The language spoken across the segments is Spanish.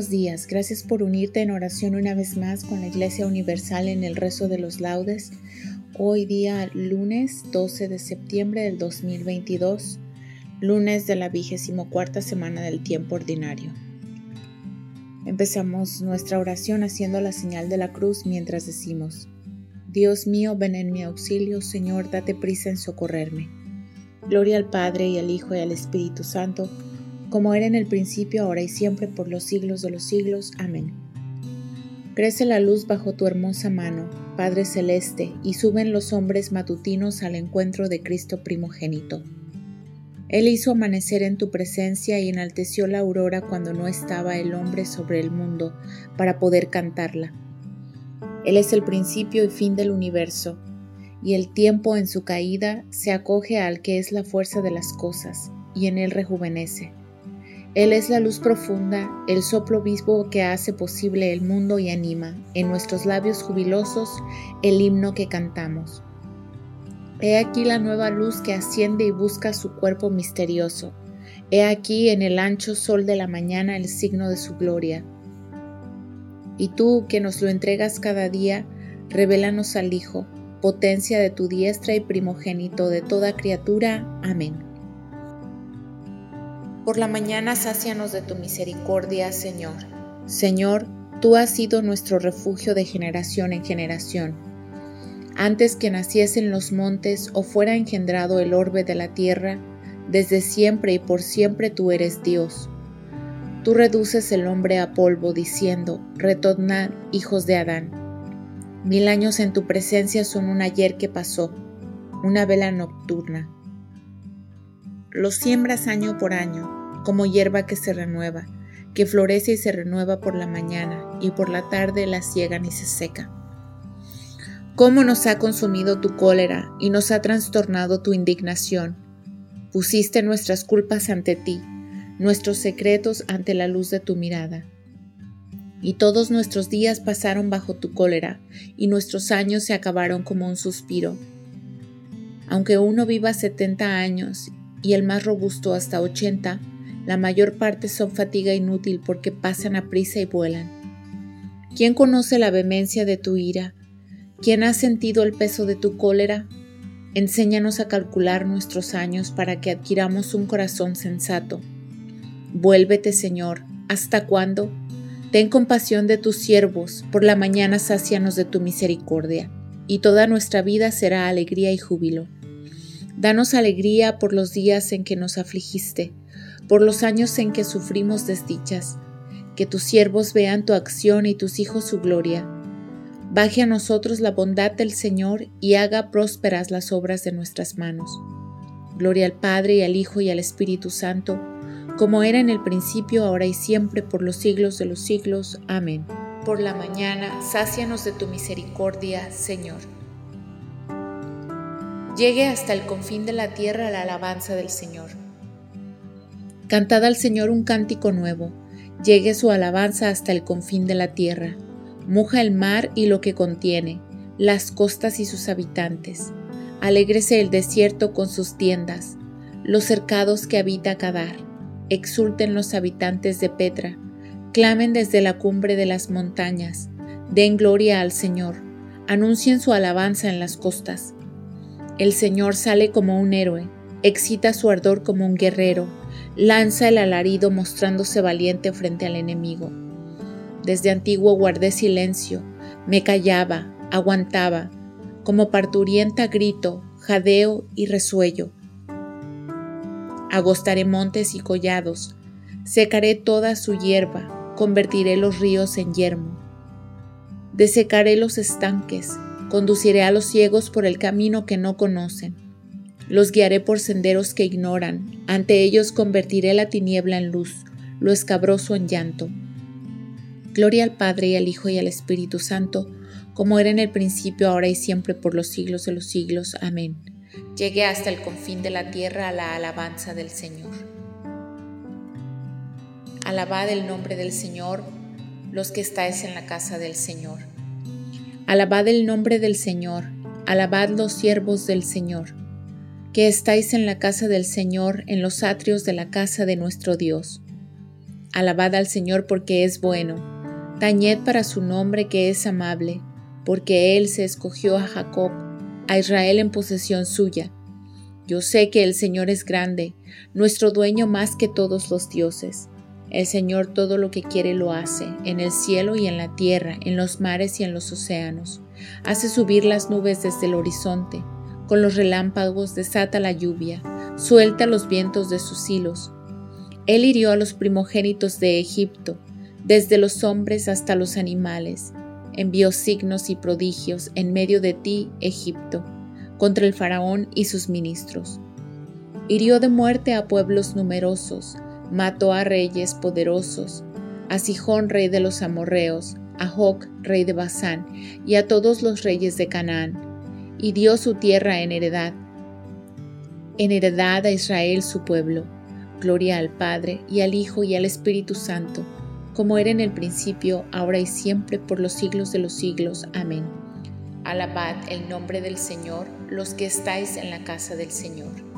Buenos días, gracias por unirte en oración una vez más con la Iglesia Universal en el rezo de los laudes. Hoy día lunes 12 de septiembre del 2022, lunes de la vigésimo cuarta semana del tiempo ordinario. Empezamos nuestra oración haciendo la señal de la cruz mientras decimos, Dios mío, ven en mi auxilio, Señor, date prisa en socorrerme. Gloria al Padre y al Hijo y al Espíritu Santo, como era en el principio, ahora y siempre, por los siglos de los siglos. Amén. Crece la luz bajo tu hermosa mano, Padre Celeste, y suben los hombres matutinos al encuentro de Cristo primogénito. Él hizo amanecer en tu presencia y enalteció la aurora cuando no estaba el hombre sobre el mundo para poder cantarla. Él es el principio y fin del universo, y el tiempo en su caída se acoge al que es la fuerza de las cosas, y en él rejuvenece. Él es la luz profunda, el soplo vivo que hace posible el mundo y anima, en nuestros labios jubilosos, el himno que cantamos. He aquí la nueva luz que asciende y busca su cuerpo misterioso. He aquí en el ancho sol de la mañana el signo de su gloria. Y tú, que nos lo entregas cada día, revélanos al Hijo, potencia de tu diestra y primogénito de toda criatura. Amén. Por la mañana sácianos de tu misericordia, Señor. Señor, tú has sido nuestro refugio de generación en generación. Antes que naciesen los montes o fuera engendrado el orbe de la tierra, desde siempre y por siempre tú eres Dios. Tú reduces el hombre a polvo, diciendo, retornad, hijos de Adán. Mil años en tu presencia son un ayer que pasó, una vela nocturna. Los siembras año por año, como hierba que se renueva, que florece y se renueva por la mañana, y por la tarde la ciegan y se seca. ¿Cómo nos ha consumido tu cólera y nos ha trastornado tu indignación? Pusiste nuestras culpas ante ti, nuestros secretos ante la luz de tu mirada. Y todos nuestros días pasaron bajo tu cólera, y nuestros años se acabaron como un suspiro. Aunque uno viva setenta años y el más robusto hasta 80, la mayor parte son fatiga inútil porque pasan a prisa y vuelan. ¿Quién conoce la vehemencia de tu ira? ¿Quién ha sentido el peso de tu cólera? Enséñanos a calcular nuestros años para que adquiramos un corazón sensato. Vuélvete, Señor, ¿hasta cuándo? Ten compasión de tus siervos, por la mañana sácianos de tu misericordia, y toda nuestra vida será alegría y júbilo. Danos alegría por los días en que nos afligiste, por los años en que sufrimos desdichas. Que tus siervos vean tu acción y tus hijos su gloria. Baje a nosotros la bondad del Señor y haga prósperas las obras de nuestras manos. Gloria al Padre y al Hijo y al Espíritu Santo, como era en el principio, ahora y siempre, por los siglos de los siglos. Amén. Por la mañana, sácianos de tu misericordia, Señor llegue hasta el confín de la tierra la alabanza del Señor. Cantad al Señor un cántico nuevo, llegue su alabanza hasta el confín de la tierra. Muja el mar y lo que contiene, las costas y sus habitantes. Alégrese el desierto con sus tiendas, los cercados que habita Cadar. Exulten los habitantes de Petra, clamen desde la cumbre de las montañas, den gloria al Señor, anuncien su alabanza en las costas. El Señor sale como un héroe, excita su ardor como un guerrero, lanza el alarido mostrándose valiente frente al enemigo. Desde antiguo guardé silencio, me callaba, aguantaba, como parturienta grito, jadeo y resuello. Agostaré montes y collados, secaré toda su hierba, convertiré los ríos en yermo. Desecaré los estanques, conduciré a los ciegos por el camino que no conocen. Los guiaré por senderos que ignoran, ante ellos convertiré la tiniebla en luz, lo escabroso en llanto. Gloria al Padre y al Hijo y al Espíritu Santo, como era en el principio, ahora y siempre, por los siglos de los siglos. Amén. Llegue hasta el confín de la tierra a la alabanza del Señor. Alabad el nombre del Señor, los que estáis en la casa del Señor. Alabad el nombre del Señor, alabad los siervos del Señor que estáis en la casa del Señor, en los atrios de la casa de nuestro Dios. Alabad al Señor porque es bueno, tañed para su nombre que es amable, porque Él se escogió a Jacob, a Israel en posesión suya. Yo sé que el Señor es grande, nuestro dueño más que todos los dioses. El Señor todo lo que quiere lo hace, en el cielo y en la tierra, en los mares y en los océanos. Hace subir las nubes desde el horizonte con los relámpagos desata la lluvia, suelta los vientos de sus hilos. Él hirió a los primogénitos de Egipto, desde los hombres hasta los animales. Envió signos y prodigios en medio de ti, Egipto, contra el faraón y sus ministros. Hirió de muerte a pueblos numerosos, mató a reyes poderosos, a Sijón, rey de los amorreos, a Joc, rey de Basán, y a todos los reyes de Canaán y dio su tierra en heredad, en heredad a Israel su pueblo. Gloria al Padre y al Hijo y al Espíritu Santo, como era en el principio, ahora y siempre, por los siglos de los siglos. Amén. Alabad el nombre del Señor, los que estáis en la casa del Señor.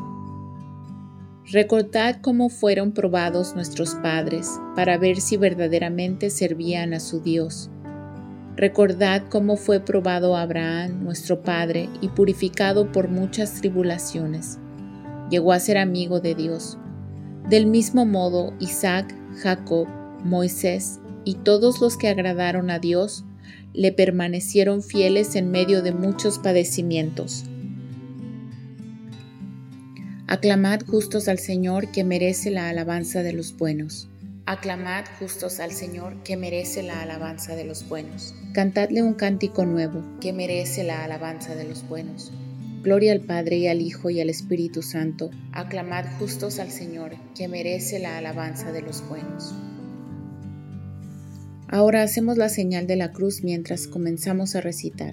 Recordad cómo fueron probados nuestros padres para ver si verdaderamente servían a su Dios Recordad cómo fue probado Abraham, nuestro Padre, y purificado por muchas tribulaciones. Llegó a ser amigo de Dios. Del mismo modo, Isaac, Jacob, Moisés y todos los que agradaron a Dios le permanecieron fieles en medio de muchos padecimientos. Aclamad justos al Señor que merece la alabanza de los buenos. Aclamad justos al Señor, que merece la alabanza de los buenos. Cantadle un cántico nuevo, que merece la alabanza de los buenos. Gloria al Padre y al Hijo y al Espíritu Santo. Aclamad justos al Señor, que merece la alabanza de los buenos. Ahora hacemos la señal de la cruz mientras comenzamos a recitar.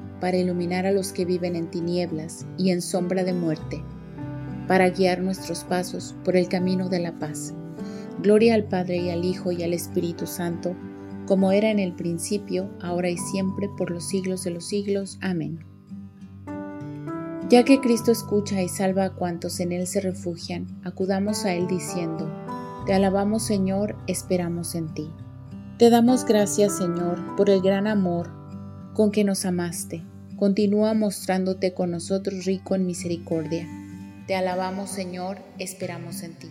para iluminar a los que viven en tinieblas y en sombra de muerte, para guiar nuestros pasos por el camino de la paz. Gloria al Padre y al Hijo y al Espíritu Santo, como era en el principio, ahora y siempre, por los siglos de los siglos. Amén. Ya que Cristo escucha y salva a cuantos en Él se refugian, acudamos a Él diciendo, Te alabamos Señor, esperamos en ti. Te damos gracias Señor por el gran amor con que nos amaste. Continúa mostrándote con nosotros rico en misericordia. Te alabamos, Señor, esperamos en ti.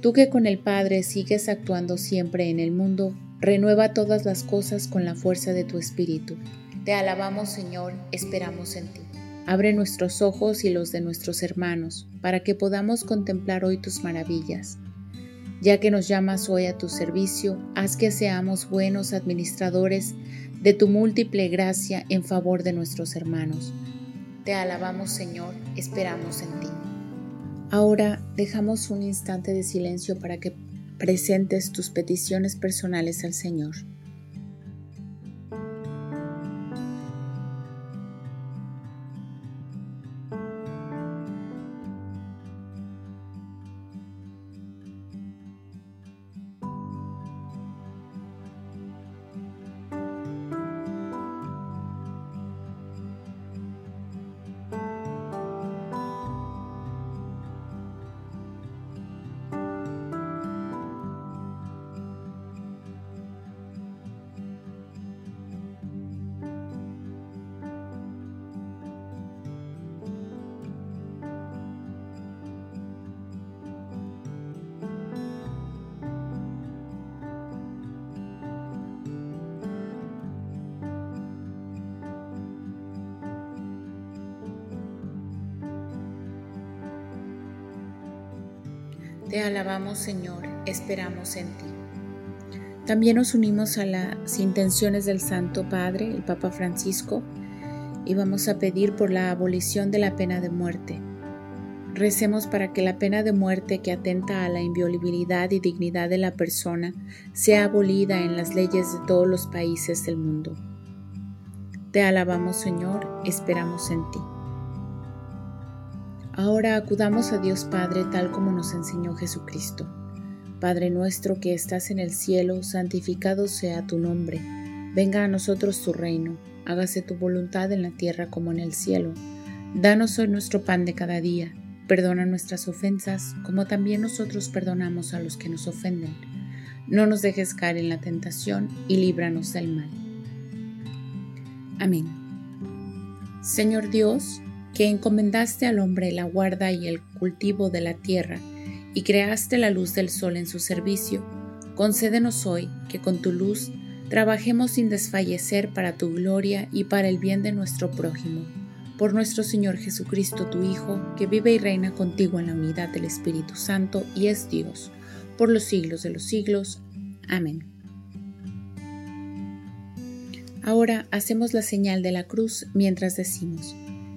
Tú que con el Padre sigues actuando siempre en el mundo, renueva todas las cosas con la fuerza de tu Espíritu. Te alabamos, Señor, esperamos en ti. Abre nuestros ojos y los de nuestros hermanos, para que podamos contemplar hoy tus maravillas. Ya que nos llamas hoy a tu servicio, haz que seamos buenos administradores de tu múltiple gracia en favor de nuestros hermanos. Te alabamos, Señor, esperamos en ti. Ahora dejamos un instante de silencio para que presentes tus peticiones personales al Señor. Te alabamos Señor, esperamos en ti. También nos unimos a las intenciones del Santo Padre, el Papa Francisco, y vamos a pedir por la abolición de la pena de muerte. Recemos para que la pena de muerte que atenta a la inviolabilidad y dignidad de la persona sea abolida en las leyes de todos los países del mundo. Te alabamos Señor, esperamos en ti. Ahora acudamos a Dios Padre tal como nos enseñó Jesucristo. Padre nuestro que estás en el cielo, santificado sea tu nombre. Venga a nosotros tu reino, hágase tu voluntad en la tierra como en el cielo. Danos hoy nuestro pan de cada día. Perdona nuestras ofensas, como también nosotros perdonamos a los que nos ofenden. No nos dejes caer en la tentación y líbranos del mal. Amén. Señor Dios, que encomendaste al hombre la guarda y el cultivo de la tierra, y creaste la luz del sol en su servicio, concédenos hoy que con tu luz trabajemos sin desfallecer para tu gloria y para el bien de nuestro prójimo. Por nuestro Señor Jesucristo, tu Hijo, que vive y reina contigo en la unidad del Espíritu Santo y es Dios, por los siglos de los siglos. Amén. Ahora hacemos la señal de la cruz mientras decimos,